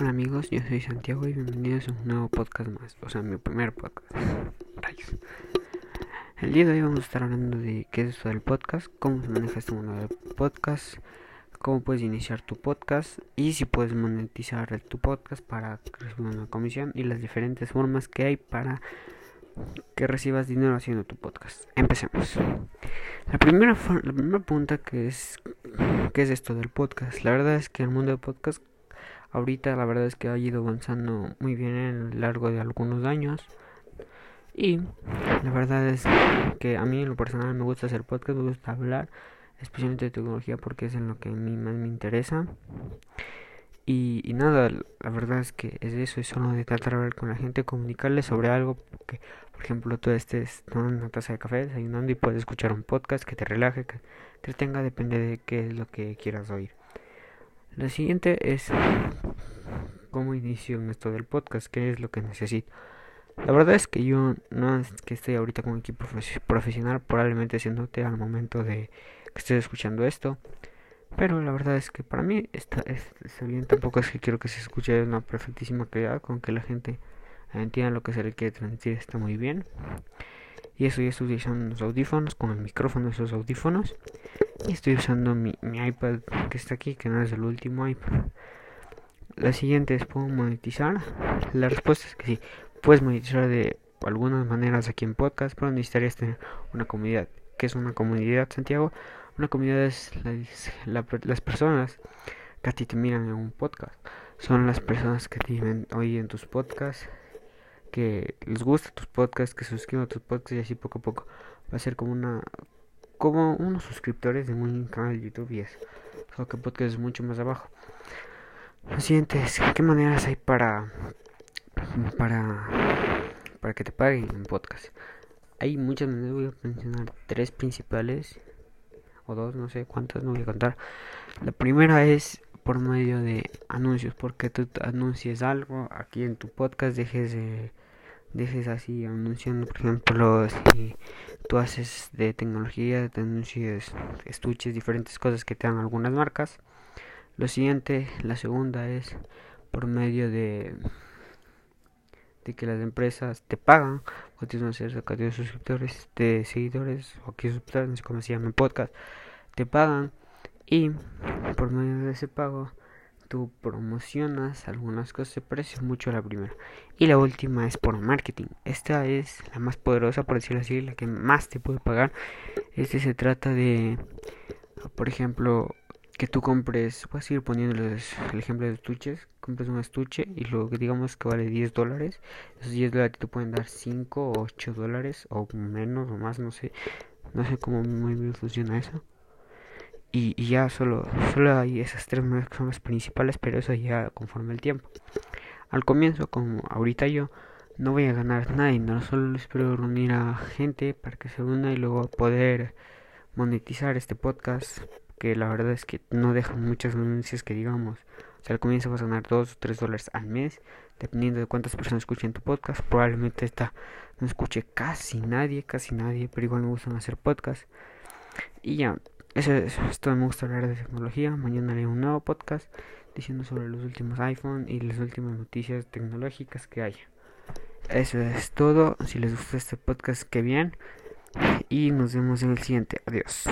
Hola amigos, yo soy Santiago y bienvenidos a un nuevo podcast más, o sea, mi primer podcast. El día de hoy vamos a estar hablando de qué es esto del podcast, cómo se maneja este mundo del podcast, cómo puedes iniciar tu podcast y si puedes monetizar tu podcast para recibir una comisión y las diferentes formas que hay para que recibas dinero haciendo tu podcast. Empecemos. La primera pregunta que es ¿qué es esto del podcast? La verdad es que el mundo del podcast ahorita la verdad es que ha ido avanzando muy bien en lo largo de algunos años. Y la verdad es que a mí en lo personal me gusta hacer podcast, me gusta hablar, especialmente de tecnología porque es en lo que a mí más me interesa. Y, nada, la verdad es que es eso, es solo de tratar de hablar con la gente, comunicarles sobre algo que, por ejemplo, tú estés tomando una taza de café, desayunando y puedes escuchar un podcast que te relaje, que te tenga, depende de qué es lo que quieras oír. Lo siguiente es cómo inicio esto del podcast, qué es lo que necesito. La verdad es que yo no es que esté ahorita con un equipo profesional, probablemente siéndote al momento de que estés escuchando esto. Pero la verdad es que para mí está, está bien, tampoco es que quiero que se escuche de una perfectísima calidad, con que la gente entienda lo que se le quiere transmitir, está muy bien. Y eso ya estoy utilizando los audífonos, con el micrófono esos audífonos. Estoy usando mi, mi iPad que está aquí, que no es el último iPad. La siguiente es, ¿puedo monetizar? La respuesta es que sí, puedes monetizar de algunas maneras aquí en podcast, pero necesitarías tener una comunidad. ¿Qué es una comunidad, Santiago? Una comunidad es la, la, las personas que a ti te miran en un podcast. Son las personas que te hoy en tus podcasts, que les gusta tus podcasts, que suscriban a tus podcasts y así poco a poco va a ser como una como unos suscriptores de un canal de YouTube y eso. Solo que podcast es mucho más abajo. Lo siguiente es, ¿qué maneras hay para para para que te paguen un podcast? Hay muchas maneras, voy a mencionar tres principales o dos, no sé cuántas, no voy a contar. La primera es por medio de anuncios, porque tú anuncies algo aquí en tu podcast, dejes de dejes así anunciando, por ejemplo, si tú haces de tecnología, te anuncies estuches, diferentes cosas que te dan algunas marcas. Lo siguiente, la segunda es por medio de de que las empresas te pagan o tienes cierta cantidad de suscriptores, de seguidores o que suscriptores, cómo se llama en podcast, te pagan y por medio de ese pago tú promocionas algunas cosas, se parece mucho la primera. Y la última es por marketing. Esta es la más poderosa, por decirlo así, la que más te puede pagar. Este se trata de, por ejemplo, que tú compres, voy a seguir poniéndoles el ejemplo de estuches, compres un estuche y luego digamos que vale 10 dólares, esos 10 dólares te pueden dar 5 o 8 dólares o menos o más, no sé, no sé cómo muy bien funciona eso. Y, ya solo, solo hay esas tres las principales, pero eso ya conforme el tiempo. Al comienzo, como ahorita yo, no voy a ganar nada y no solo espero reunir a gente para que se una y luego poder monetizar este podcast que la verdad es que no dejan muchas anuncios que digamos. O sea, al comienzo vas a ganar 2 o 3 dólares al mes, dependiendo de cuántas personas escuchen tu podcast. Probablemente esta no escuche casi nadie, casi nadie, pero igual me gustan hacer podcast. Y ya, eso es, todo. Me gusta hablar de tecnología. Mañana haré un nuevo podcast diciendo sobre los últimos iPhone y las últimas noticias tecnológicas que haya. Eso es todo. Si les gusta este podcast, que bien. Y nos vemos en el siguiente. Adiós.